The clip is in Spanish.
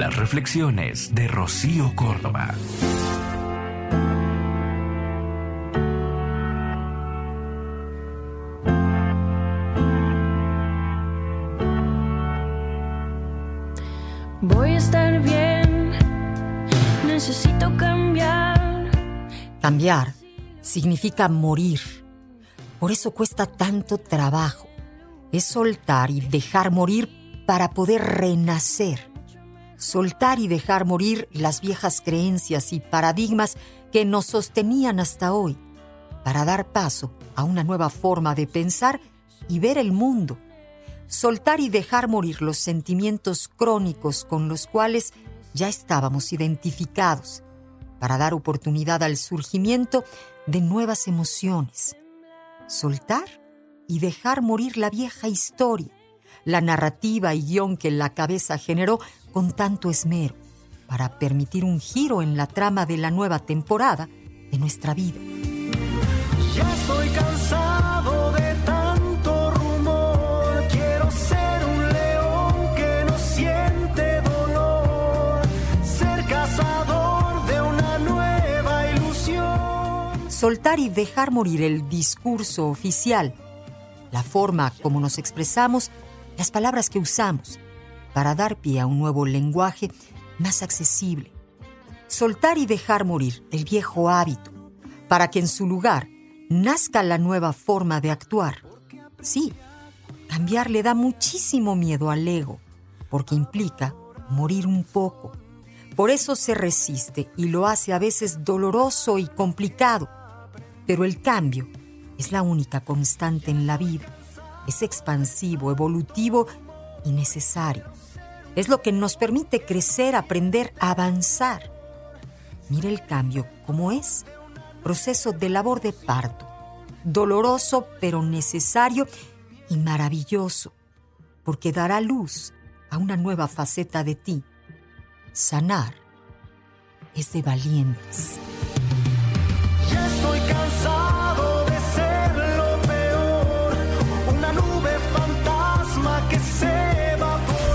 Las reflexiones de Rocío Córdoba. Voy a estar bien, necesito cambiar. Cambiar significa morir. Por eso cuesta tanto trabajo. Es soltar y dejar morir para poder renacer. Soltar y dejar morir las viejas creencias y paradigmas que nos sostenían hasta hoy, para dar paso a una nueva forma de pensar y ver el mundo soltar y dejar morir los sentimientos crónicos con los cuales ya estábamos identificados, para dar oportunidad al surgimiento de nuevas emociones. Soltar y dejar morir la vieja historia, la narrativa y guion que la cabeza generó con tanto esmero, para permitir un giro en la trama de la nueva temporada de nuestra vida. Ya estoy cansado de tanto rumor. Quiero ser un león que no siente dolor. Ser cazador de una nueva ilusión. soltar y dejar morir el discurso oficial, la forma como nos expresamos, las palabras que usamos, para dar pie a un nuevo lenguaje más accesible. Soltar y dejar morir el viejo hábito, para que en su lugar nazca la nueva forma de actuar. Sí, cambiar le da muchísimo miedo al ego, porque implica morir un poco. Por eso se resiste y lo hace a veces doloroso y complicado. Pero el cambio es la única constante en la vida. Es expansivo, evolutivo y necesario. Es lo que nos permite crecer, aprender, avanzar. Mire el cambio como es. Proceso de labor de parto. Doloroso pero necesario y maravilloso. Porque dará luz a una nueva faceta de ti. Sanar es de valientes.